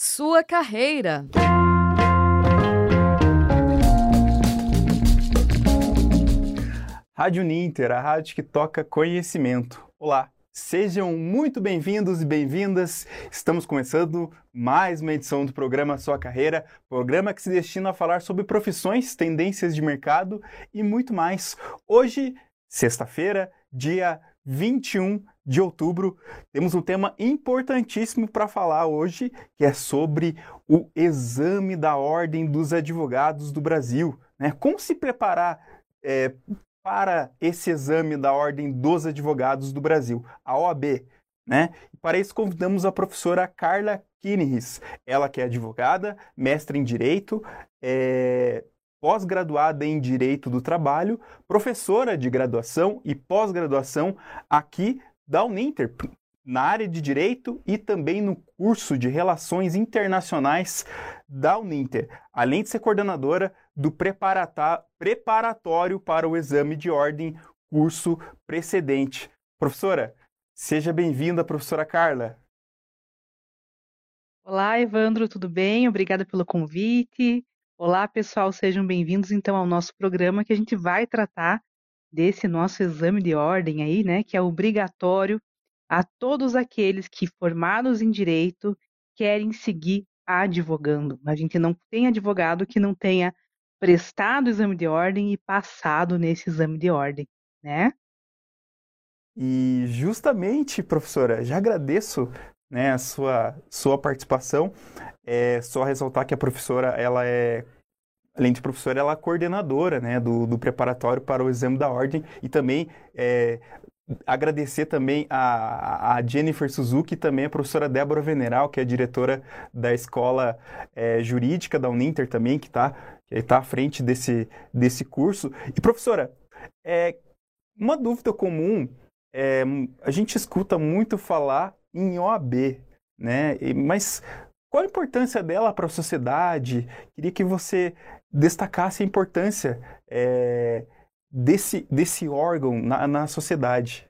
Sua carreira. Rádio Ninter, a rádio que toca conhecimento. Olá, sejam muito bem-vindos e bem-vindas. Estamos começando mais uma edição do programa Sua Carreira, programa que se destina a falar sobre profissões, tendências de mercado e muito mais. Hoje, sexta-feira, dia 21 de outubro, temos um tema importantíssimo para falar hoje, que é sobre o exame da Ordem dos Advogados do Brasil. Né? Como se preparar é, para esse exame da Ordem dos Advogados do Brasil, a OAB. Né? Para isso convidamos a professora Carla Kinihis, ela que é advogada, mestre em Direito, é, pós-graduada em Direito do Trabalho, professora de graduação e pós-graduação aqui da Uninter, na área de Direito e também no curso de Relações Internacionais da Uninter, além de ser coordenadora do preparatório para o exame de ordem curso precedente. Professora, seja bem-vinda, professora Carla. Olá, Evandro, tudo bem? Obrigada pelo convite. Olá, pessoal, sejam bem-vindos então ao nosso programa que a gente vai tratar desse nosso exame de ordem aí, né, que é obrigatório a todos aqueles que formados em direito querem seguir advogando. A gente não tem advogado que não tenha prestado o exame de ordem e passado nesse exame de ordem, né? E justamente, professora, já agradeço né, a sua, sua participação. É só ressaltar que a professora, ela é, além de professora, ela é coordenadora né, do, do preparatório para o exame da ordem e também é, agradecer também a, a, Jennifer Suzuki e também a professora Débora Veneral, que é diretora da escola é, jurídica da Uninter também, que está que tá à frente desse, desse curso. E professora, é, uma dúvida comum, é, a gente escuta muito falar em OAB, né? Mas qual a importância dela para a sociedade? Queria que você destacasse a importância é, desse, desse órgão na, na sociedade.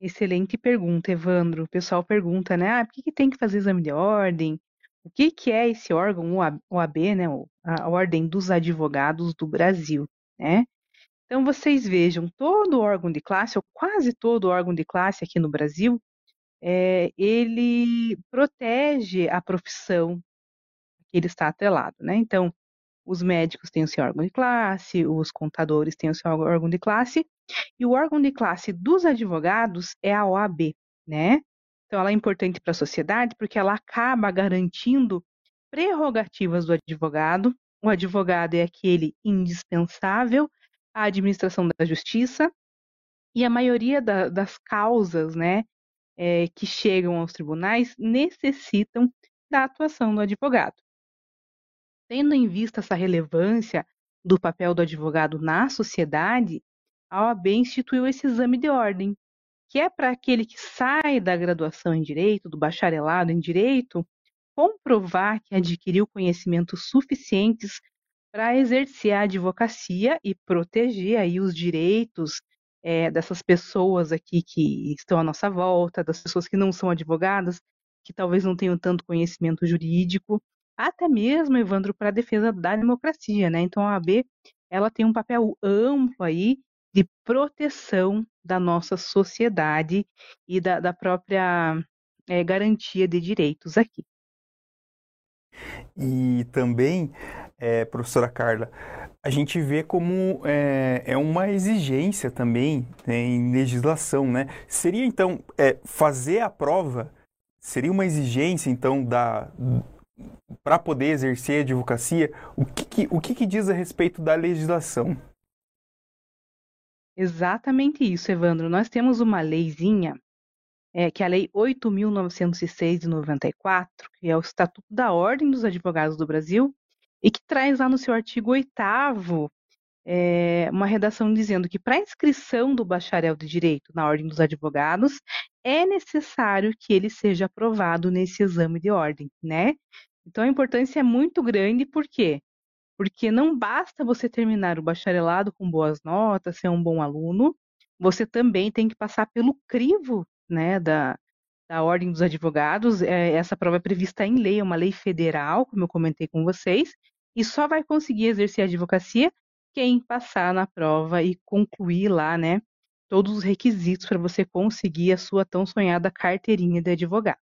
Excelente pergunta, Evandro. O pessoal pergunta, né? Ah, por que, que tem que fazer exame de ordem? O que, que é esse órgão, o AB, né? A Ordem dos Advogados do Brasil, né? Então, vocês vejam, todo órgão de classe, ou quase todo órgão de classe aqui no Brasil, é, ele protege a profissão que ele está atrelado, né? Então, os médicos têm o seu órgão de classe, os contadores têm o seu órgão de classe, e o órgão de classe dos advogados é a OAB, né? Então, ela é importante para a sociedade porque ela acaba garantindo prerrogativas do advogado. O advogado é aquele indispensável a administração da justiça e a maioria da, das causas né, é, que chegam aos tribunais necessitam da atuação do advogado. Tendo em vista essa relevância do papel do advogado na sociedade, a OAB instituiu esse exame de ordem, que é para aquele que sai da graduação em direito, do bacharelado em direito, comprovar que adquiriu conhecimentos suficientes para exercer a advocacia e proteger aí os direitos é, dessas pessoas aqui que estão à nossa volta, das pessoas que não são advogadas, que talvez não tenham tanto conhecimento jurídico, até mesmo, Evandro, para a defesa da democracia, né? Então a AB ela tem um papel amplo aí de proteção da nossa sociedade e da, da própria é, garantia de direitos aqui. E também é, professora Carla, a gente vê como é, é uma exigência também né, em legislação, né? Seria então é, fazer a prova seria uma exigência então da para poder exercer a advocacia? O que, que o que, que diz a respeito da legislação? Exatamente isso, Evandro. Nós temos uma leizinha, é, que é a Lei 8.906 de 94, que é o Estatuto da Ordem dos Advogados do Brasil, e que traz lá no seu artigo 8 é, uma redação dizendo que para inscrição do bacharel de direito na ordem dos advogados é necessário que ele seja aprovado nesse exame de ordem, né? Então a importância é muito grande, por quê? Porque não basta você terminar o bacharelado com boas notas, ser um bom aluno, você também tem que passar pelo crivo, né, da, da Ordem dos Advogados. É, essa prova é prevista em lei, é uma lei federal, como eu comentei com vocês, e só vai conseguir exercer a advocacia quem passar na prova e concluir lá, né, todos os requisitos para você conseguir a sua tão sonhada carteirinha de advogado.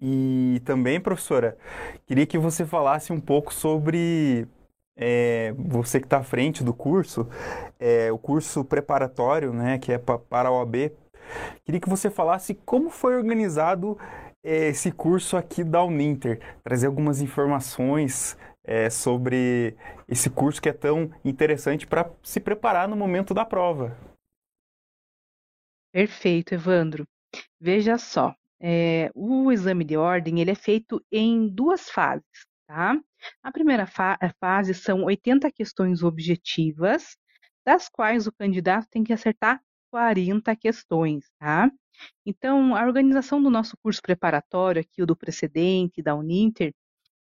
E também, professora, queria que você falasse um pouco sobre é, você que está à frente do curso, é, o curso preparatório, né, que é para a OAB. Queria que você falasse como foi organizado é, esse curso aqui da Uninter, trazer algumas informações é, sobre esse curso que é tão interessante para se preparar no momento da prova. Perfeito, Evandro. Veja só, é, o exame de ordem ele é feito em duas fases, tá? A primeira fa fase são 80 questões objetivas, das quais o candidato tem que acertar 40 questões, tá? Então, a organização do nosso curso preparatório, aqui o do precedente, da Uninter,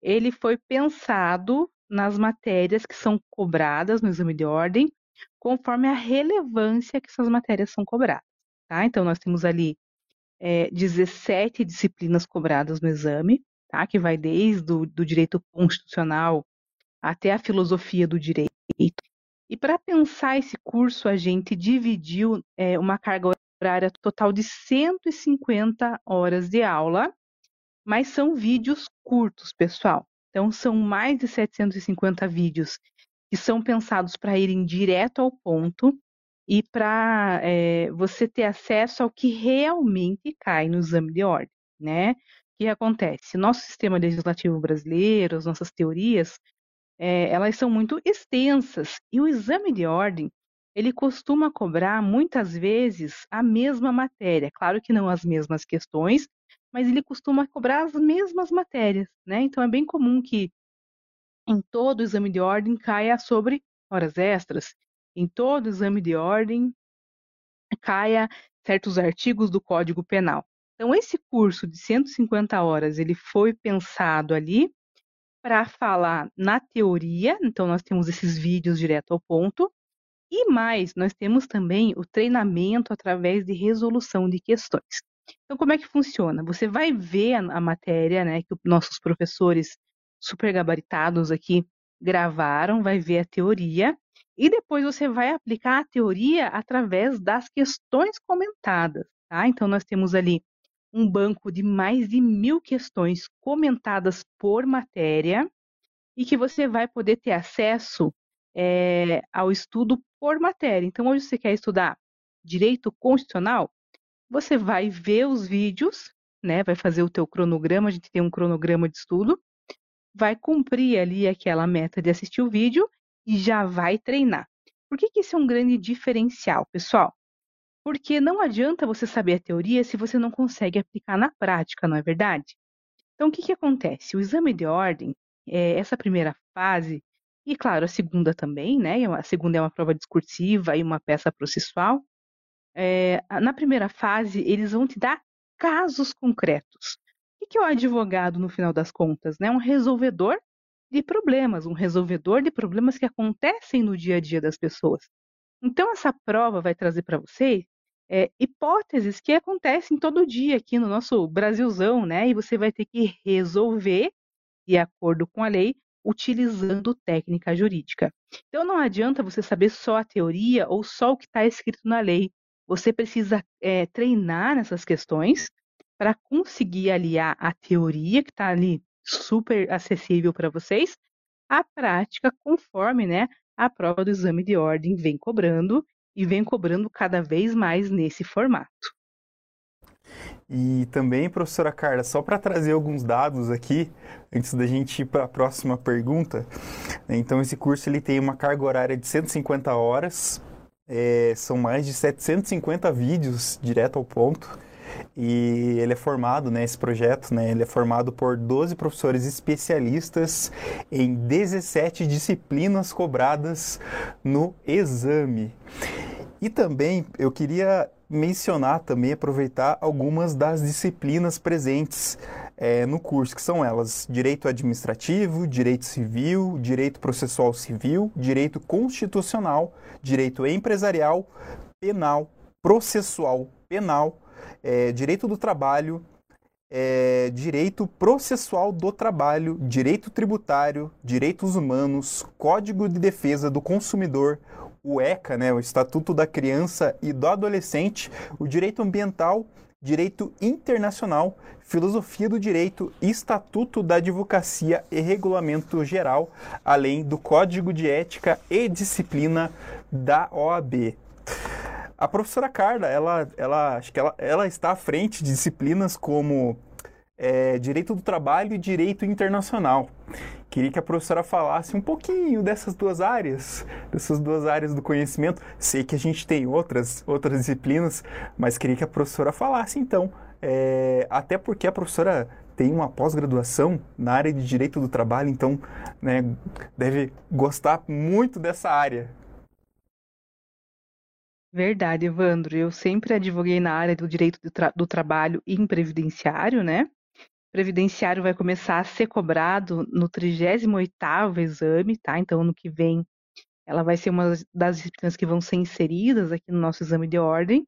ele foi pensado nas matérias que são cobradas no exame de ordem, conforme a relevância que essas matérias são cobradas, tá? Então, nós temos ali é, 17 disciplinas cobradas no exame, tá? que vai desde o do direito constitucional até a filosofia do direito. E para pensar esse curso, a gente dividiu é, uma carga horária total de 150 horas de aula, mas são vídeos curtos, pessoal. Então, são mais de 750 vídeos que são pensados para irem direto ao ponto e para é, você ter acesso ao que realmente cai no exame de ordem, né? Que acontece? Nosso sistema legislativo brasileiro, as nossas teorias, é, elas são muito extensas e o exame de ordem ele costuma cobrar muitas vezes a mesma matéria, claro que não as mesmas questões, mas ele costuma cobrar as mesmas matérias, né? Então é bem comum que em todo exame de ordem caia sobre horas extras, em todo exame de ordem caia certos artigos do Código Penal. Então, esse curso de 150 horas, ele foi pensado ali para falar na teoria, então nós temos esses vídeos direto ao ponto, e mais, nós temos também o treinamento através de resolução de questões. Então, como é que funciona? Você vai ver a, matéria, né, que nossos professores super gabaritados aqui gravaram, vai ver a teoria, e depois você vai aplicar a teoria através das questões comentadas. Tá? Então, nós temos ali um banco de mais de mil questões comentadas por matéria e que você vai poder ter acesso é, ao estudo por matéria. Então, hoje você quer estudar direito constitucional, você vai ver os vídeos, né? Vai fazer o teu cronograma, a gente tem um cronograma de estudo, vai cumprir ali aquela meta de assistir o vídeo e já vai treinar. Por que, que isso é um grande diferencial, pessoal? Porque não adianta você saber a teoria se você não consegue aplicar na prática, não é verdade? Então, o que, que acontece? O exame de ordem, é, essa primeira fase, e claro, a segunda também, né? A segunda é uma prova discursiva e uma peça processual. É, na primeira fase, eles vão te dar casos concretos. O que é o advogado, no final das contas? Né? Um resolvedor de problemas, um resolvedor de problemas que acontecem no dia a dia das pessoas. Então, essa prova vai trazer para vocês é, hipóteses que acontecem todo dia aqui no nosso Brasilzão, né? E você vai ter que resolver, de acordo com a lei, utilizando técnica jurídica. Então, não adianta você saber só a teoria ou só o que está escrito na lei. Você precisa é, treinar nessas questões para conseguir aliar a teoria que está ali super acessível para vocês, a prática conforme né, a prova do exame de ordem vem cobrando e vem cobrando cada vez mais nesse formato. E também, professora Carla, só para trazer alguns dados aqui, antes da gente ir para a próxima pergunta. Né, então, esse curso ele tem uma carga horária de 150 horas, é, são mais de 750 vídeos direto ao ponto. E ele é formado, né, esse projeto, né, ele é formado por 12 professores especialistas em 17 disciplinas cobradas no exame. E também eu queria mencionar também, aproveitar algumas das disciplinas presentes é, no curso, que são elas Direito Administrativo, Direito Civil, Direito Processual Civil, Direito Constitucional, Direito Empresarial, Penal processual penal, é, direito do trabalho, é, direito processual do trabalho, direito tributário, direitos humanos, Código de Defesa do Consumidor, o ECA, né, o Estatuto da Criança e do Adolescente, o direito ambiental, direito internacional, filosofia do direito, estatuto da advocacia e regulamento geral, além do código de ética e disciplina da OAB. A professora Carla, ela, ela, acho que ela, ela está à frente de disciplinas como é, Direito do Trabalho e Direito Internacional. Queria que a professora falasse um pouquinho dessas duas áreas, dessas duas áreas do conhecimento. Sei que a gente tem outras, outras disciplinas, mas queria que a professora falasse então. É, até porque a professora tem uma pós-graduação na área de Direito do Trabalho, então né, deve gostar muito dessa área. Verdade, Evandro. Eu sempre advoguei na área do direito do, tra do trabalho em previdenciário, né? Previdenciário vai começar a ser cobrado no 38º exame, tá? Então, ano que vem, ela vai ser uma das disciplinas que vão ser inseridas aqui no nosso exame de ordem.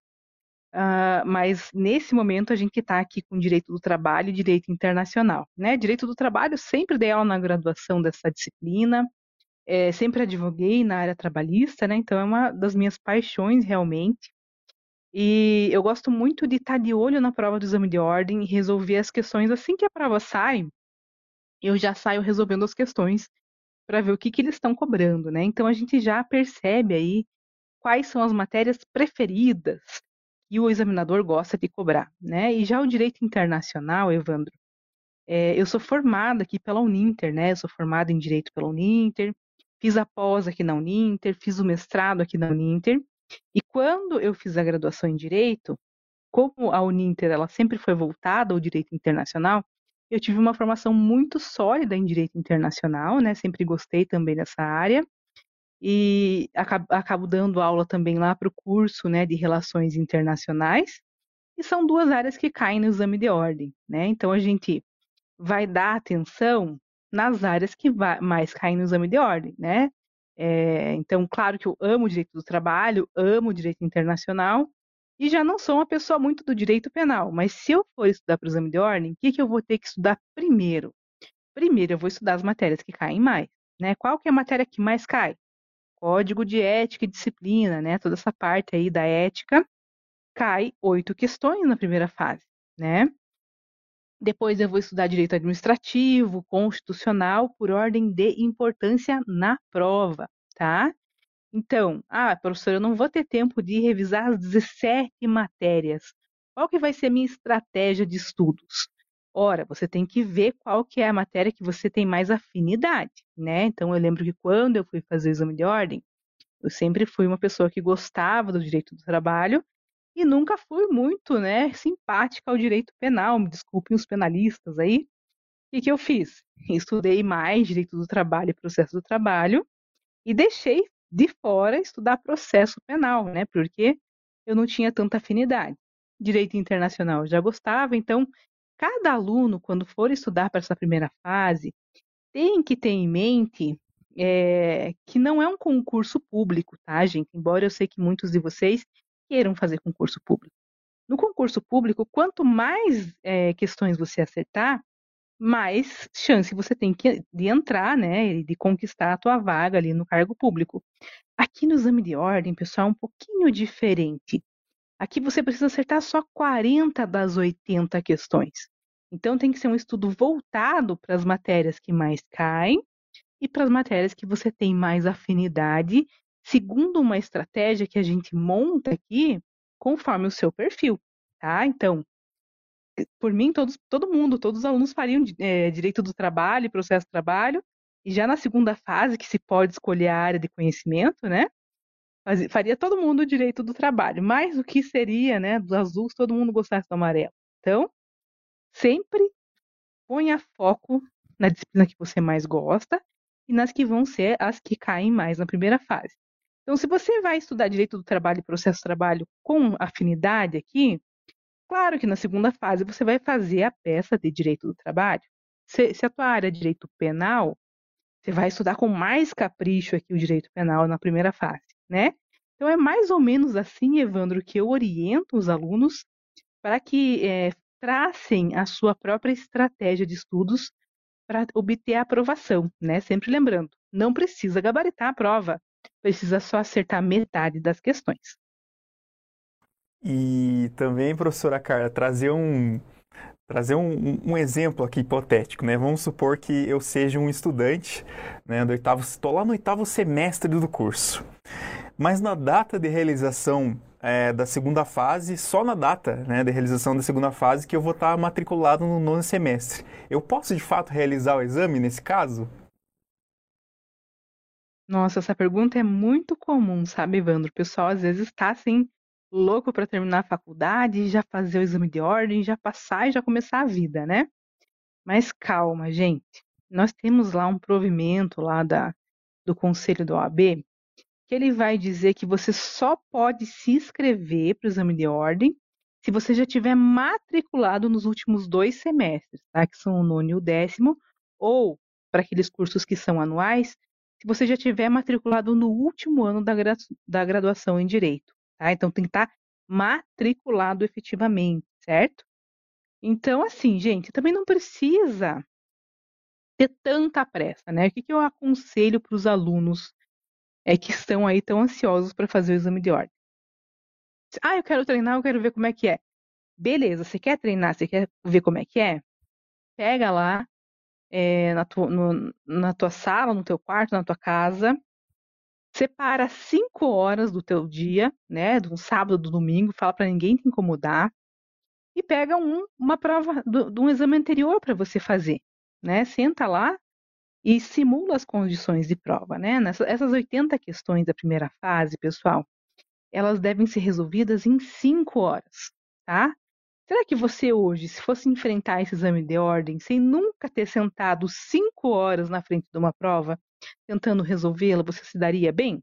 Uh, mas nesse momento a gente está aqui com direito do trabalho e direito internacional, né? Direito do trabalho sempre dei aula na graduação dessa disciplina, é, sempre advoguei na área trabalhista, né? Então é uma das minhas paixões realmente. E eu gosto muito de estar de olho na prova do exame de ordem e resolver as questões assim que a prova sai. Eu já saio resolvendo as questões para ver o que, que eles estão cobrando, né? Então a gente já percebe aí quais são as matérias preferidas que o examinador gosta de cobrar, né? E já o direito internacional, Evandro, é, eu sou formada aqui pela Uninter, né? Eu sou formada em direito pela Uninter, Fiz a pós aqui na Uninter, fiz o mestrado aqui na Uninter. E quando eu fiz a graduação em Direito, como a Uninter ela sempre foi voltada ao direito internacional, eu tive uma formação muito sólida em direito internacional, né? Sempre gostei também dessa área e acabo, acabo dando aula também lá para o curso, né, de relações internacionais. E são duas áreas que caem no exame de ordem, né? Então a gente vai dar atenção nas áreas que mais caem no exame de ordem, né? É, então, claro que eu amo o direito do trabalho, amo o direito internacional, e já não sou uma pessoa muito do direito penal, mas se eu for estudar para o exame de ordem, o que, que eu vou ter que estudar primeiro? Primeiro, eu vou estudar as matérias que caem mais, né? Qual que é a matéria que mais cai? Código de ética e disciplina, né? Toda essa parte aí da ética cai oito questões na primeira fase, né? Depois eu vou estudar direito administrativo, constitucional, por ordem de importância na prova, tá? Então, ah, professora, eu não vou ter tempo de revisar as 17 matérias. Qual que vai ser a minha estratégia de estudos? Ora, você tem que ver qual que é a matéria que você tem mais afinidade, né? Então, eu lembro que quando eu fui fazer o exame de ordem, eu sempre fui uma pessoa que gostava do direito do trabalho e nunca fui muito, né, simpática ao direito penal. Me desculpem os penalistas aí. O que, eu fiz? Estudei mais direito do trabalho e processo do trabalho e deixei de fora estudar processo penal, né, porque eu não tinha tanta afinidade. Direito internacional eu já gostava, então cada aluno, quando for estudar para essa primeira fase, tem que ter em mente é, que não é um concurso público, tá, gente? Embora eu sei que muitos de vocês queiram fazer concurso público. No concurso público, quanto mais é, questões você acertar, mais chance você tem que, de entrar, né, de conquistar a tua vaga ali no cargo público. Aqui no exame de ordem, pessoal, é um pouquinho diferente. Aqui você precisa acertar só 40 das 80 questões. Então tem que ser um estudo voltado para as matérias que mais caem e para as matérias que você tem mais afinidade segundo uma estratégia que a gente monta aqui conforme o seu perfil, tá? Então, por mim, todos, todo mundo, todos os alunos fariam é, direito do trabalho, processo de trabalho, e já na segunda fase, que se pode escolher a área de conhecimento, né? Faria todo mundo o direito do trabalho, mas o que seria, né, do azul se todo mundo gostasse do amarelo? Então, sempre ponha foco na disciplina que você mais gosta e nas que vão ser as que caem mais na primeira fase. Então, se você vai estudar direito do trabalho e processo de trabalho com afinidade aqui, claro que na segunda fase você vai fazer a peça de direito do trabalho. Se, se a tua área é direito penal, você vai estudar com mais capricho aqui o direito penal na primeira fase, né? Então é mais ou menos assim, Evandro, que eu oriento os alunos para que é, tracem a sua própria estratégia de estudos para obter a aprovação, né? Sempre lembrando, não precisa gabaritar a prova, precisa só acertar metade das questões. E também, professora Carla, trazer um, trazer um, um, exemplo aqui hipotético, né? Vamos supor que eu seja um estudante, né, do oitavo, estou lá no oitavo semestre do curso. Mas na data de realização é, da segunda fase, só na data né, de realização da segunda fase que eu vou estar matriculado no nono semestre. Eu posso de fato realizar o exame nesse caso? Nossa, essa pergunta é muito comum, sabe, Evandro? O pessoal às vezes está assim, louco para terminar a faculdade, já fazer o exame de ordem, já passar e já começar a vida, né? Mas calma, gente. Nós temos lá um provimento lá da, do Conselho do OAB que ele vai dizer que você só pode se inscrever para o exame de ordem se você já tiver matriculado nos últimos dois semestres, tá? que são o nono e o décimo, ou para aqueles cursos que são anuais, você já tiver matriculado no último ano da, gra da graduação em Direito. Tá? Então tem que estar tá matriculado efetivamente, certo? Então, assim, gente, também não precisa ter tanta pressa, né? O que, que eu aconselho para os alunos é que estão aí tão ansiosos para fazer o exame de ordem. Ah, eu quero treinar, eu quero ver como é que é. Beleza, você quer treinar, você quer ver como é que é? Pega lá é, na, tua, no, na tua sala, no teu quarto, na tua casa, separa cinco horas do teu dia, né, do sábado, do domingo, fala para ninguém te incomodar e pega um, uma prova de um exame anterior para você fazer, né? Senta lá e simula as condições de prova, né? Essas 80 questões da primeira fase, pessoal, elas devem ser resolvidas em 5 horas, tá? Será que você hoje, se fosse enfrentar esse exame de ordem sem nunca ter sentado 5 horas na frente de uma prova, tentando resolvê-la, você se daria bem?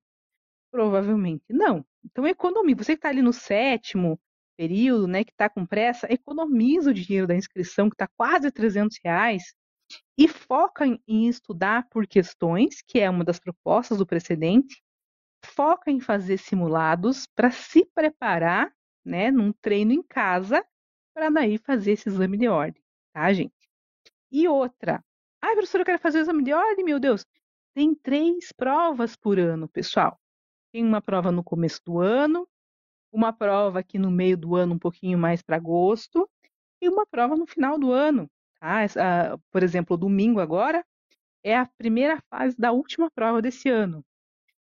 Provavelmente não. Então economize. Você que está ali no sétimo período, né, que está com pressa, economiza o dinheiro da inscrição, que está quase 300 reais, e foca em estudar por questões, que é uma das propostas do precedente, foca em fazer simulados para se preparar, né, num treino em casa, para daí fazer esse exame de ordem, tá, gente? E outra, ai, professora, eu quero fazer o exame de ordem, meu Deus. Tem três provas por ano, pessoal. Tem uma prova no começo do ano, uma prova aqui no meio do ano, um pouquinho mais para agosto, e uma prova no final do ano. Tá? Essa, por exemplo, domingo agora é a primeira fase da última prova desse ano.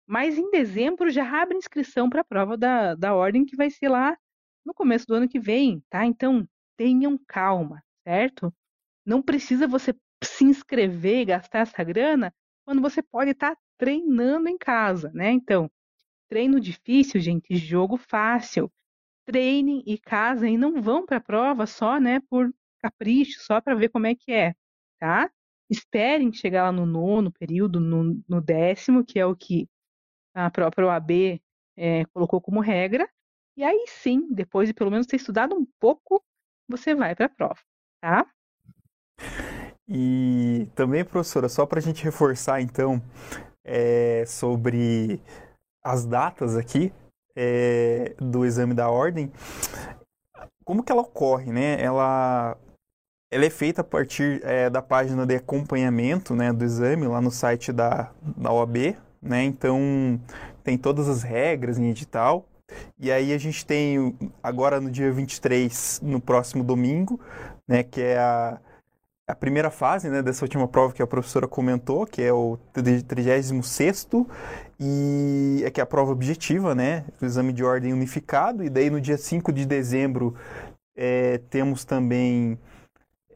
Mas em dezembro já abre inscrição para a prova da, da ordem que vai ser lá no começo do ano que vem, tá? Então tenham calma, certo? Não precisa você se inscrever e gastar essa grana quando você pode estar tá treinando em casa, né? Então, treino difícil, gente, jogo fácil. Treinem e casem e não vão para a prova só, né, por capricho, só para ver como é que é, tá? Esperem chegar lá no nono período, no, no décimo, que é o que a própria OAB é, colocou como regra, e aí sim, depois de pelo menos ter estudado um pouco, você vai para a prova, tá? E também, professora, só para a gente reforçar então é, sobre as datas aqui é, do exame da ordem, como que ela ocorre, né? Ela, ela é feita a partir é, da página de acompanhamento né, do exame lá no site da, da OAB, né? Então tem todas as regras em edital. E aí a gente tem agora no dia 23, no próximo domingo, né, que é a a primeira fase né, dessa última prova que a professora comentou, que é o 36 e é que é a prova objetiva, né, o exame de ordem unificado, e daí no dia 5 de dezembro é, temos também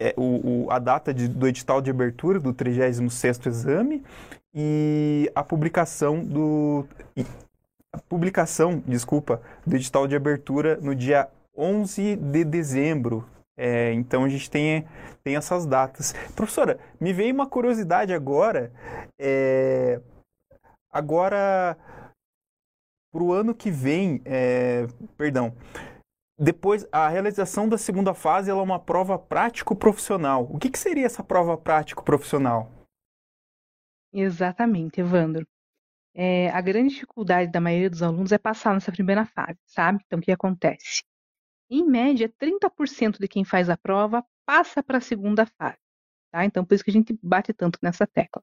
é, o, o, a data de, do edital de abertura do 36 exame e a publicação do a publicação, desculpa, do edital de abertura no dia 11 de dezembro, é, então a gente tem, tem essas datas. Professora, me veio uma curiosidade agora. É, agora, para o ano que vem, é, perdão, depois a realização da segunda fase é uma prova prático-profissional. O que, que seria essa prova prático-profissional? Exatamente, Evandro. É, a grande dificuldade da maioria dos alunos é passar nessa primeira fase, sabe? Então, o que acontece? Em média, 30% de quem faz a prova passa para a segunda fase, tá? Então, por isso que a gente bate tanto nessa tecla.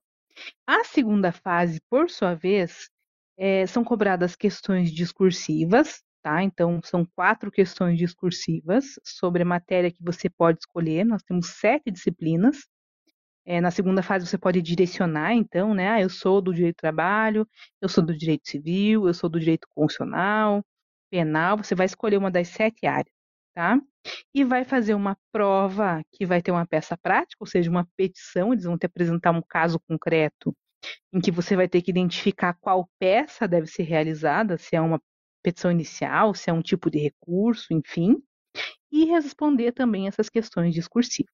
A segunda fase, por sua vez, é, são cobradas questões discursivas, tá? Então, são quatro questões discursivas sobre a matéria que você pode escolher. Nós temos sete disciplinas. É, na segunda fase, você pode direcionar, então, né? Ah, eu sou do direito do trabalho, eu sou do direito civil, eu sou do direito constitucional, penal. Você vai escolher uma das sete áreas, tá? E vai fazer uma prova que vai ter uma peça prática, ou seja, uma petição. Eles vão te apresentar um caso concreto em que você vai ter que identificar qual peça deve ser realizada, se é uma petição inicial, se é um tipo de recurso, enfim, e responder também essas questões discursivas.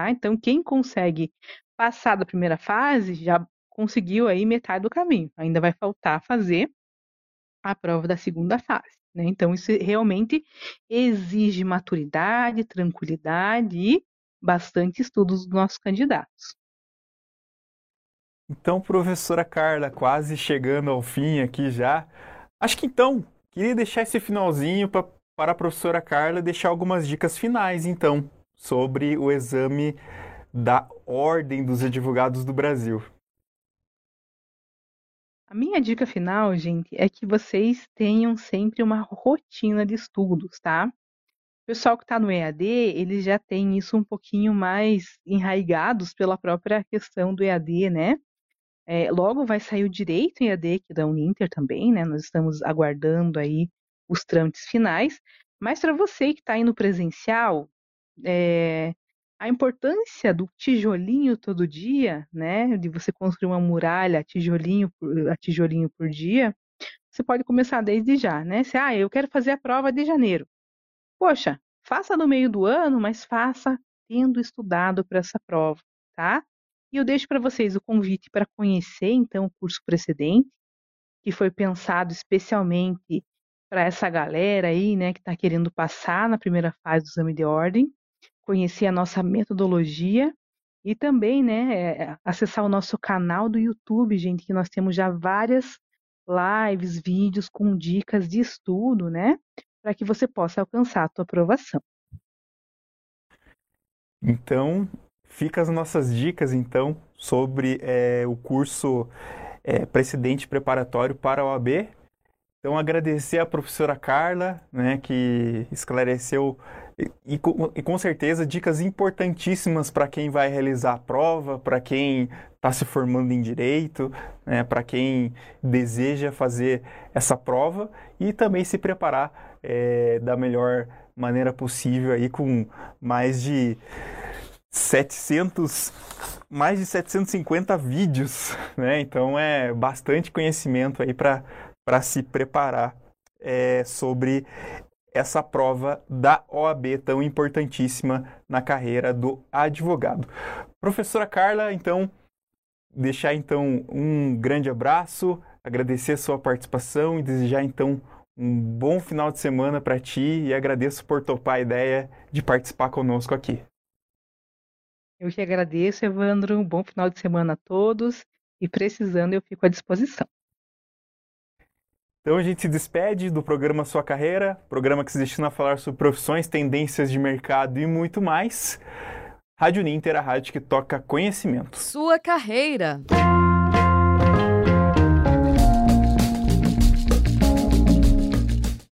Tá? Então, quem consegue passar da primeira fase já conseguiu aí metade do caminho. Ainda vai faltar fazer a prova da segunda fase. Né? Então, isso realmente exige maturidade, tranquilidade e bastante estudo dos nossos candidatos. Então, professora Carla, quase chegando ao fim aqui já. Acho que então Queria deixar esse finalzinho pra, para a professora Carla deixar algumas dicas finais, então, sobre o exame da Ordem dos Advogados do Brasil. A minha dica final, gente, é que vocês tenham sempre uma rotina de estudos, tá? O pessoal que está no EAD, eles já têm isso um pouquinho mais enraigados pela própria questão do EAD, né? É, logo vai sair o direito em AD aqui da Uninter também, né? Nós estamos aguardando aí os trâmites finais. Mas para você que está no presencial, é, a importância do tijolinho todo dia, né? De você construir uma muralha tijolinho a tijolinho por dia, você pode começar desde já, né? Se, ah, eu quero fazer a prova de janeiro. Poxa, faça no meio do ano, mas faça tendo estudado para essa prova, tá? E eu deixo para vocês o convite para conhecer então o curso precedente, que foi pensado especialmente para essa galera aí, né, que está querendo passar na primeira fase do exame de ordem, conhecer a nossa metodologia e também, né, é, acessar o nosso canal do YouTube, gente, que nós temos já várias lives, vídeos com dicas de estudo, né, para que você possa alcançar a tua aprovação. Então, Fica as nossas dicas, então, sobre é, o curso é, Precedente Preparatório para a OAB. Então, agradecer à professora Carla, né, que esclareceu e, e, e com certeza dicas importantíssimas para quem vai realizar a prova, para quem está se formando em direito, né, para quem deseja fazer essa prova e também se preparar é, da melhor maneira possível aí com mais de 700, mais de 750 vídeos, né? Então é bastante conhecimento aí para se preparar é, sobre essa prova da OAB tão importantíssima na carreira do advogado. Professora Carla, então, deixar então um grande abraço, agradecer a sua participação e desejar então um bom final de semana para ti e agradeço por topar a ideia de participar conosco aqui. Eu que agradeço, Evandro. Um bom final de semana a todos. E precisando, eu fico à disposição. Então a gente se despede do programa Sua Carreira, programa que se destina a falar sobre profissões, tendências de mercado e muito mais. Rádio Ninter, a rádio que toca conhecimento. Sua Carreira.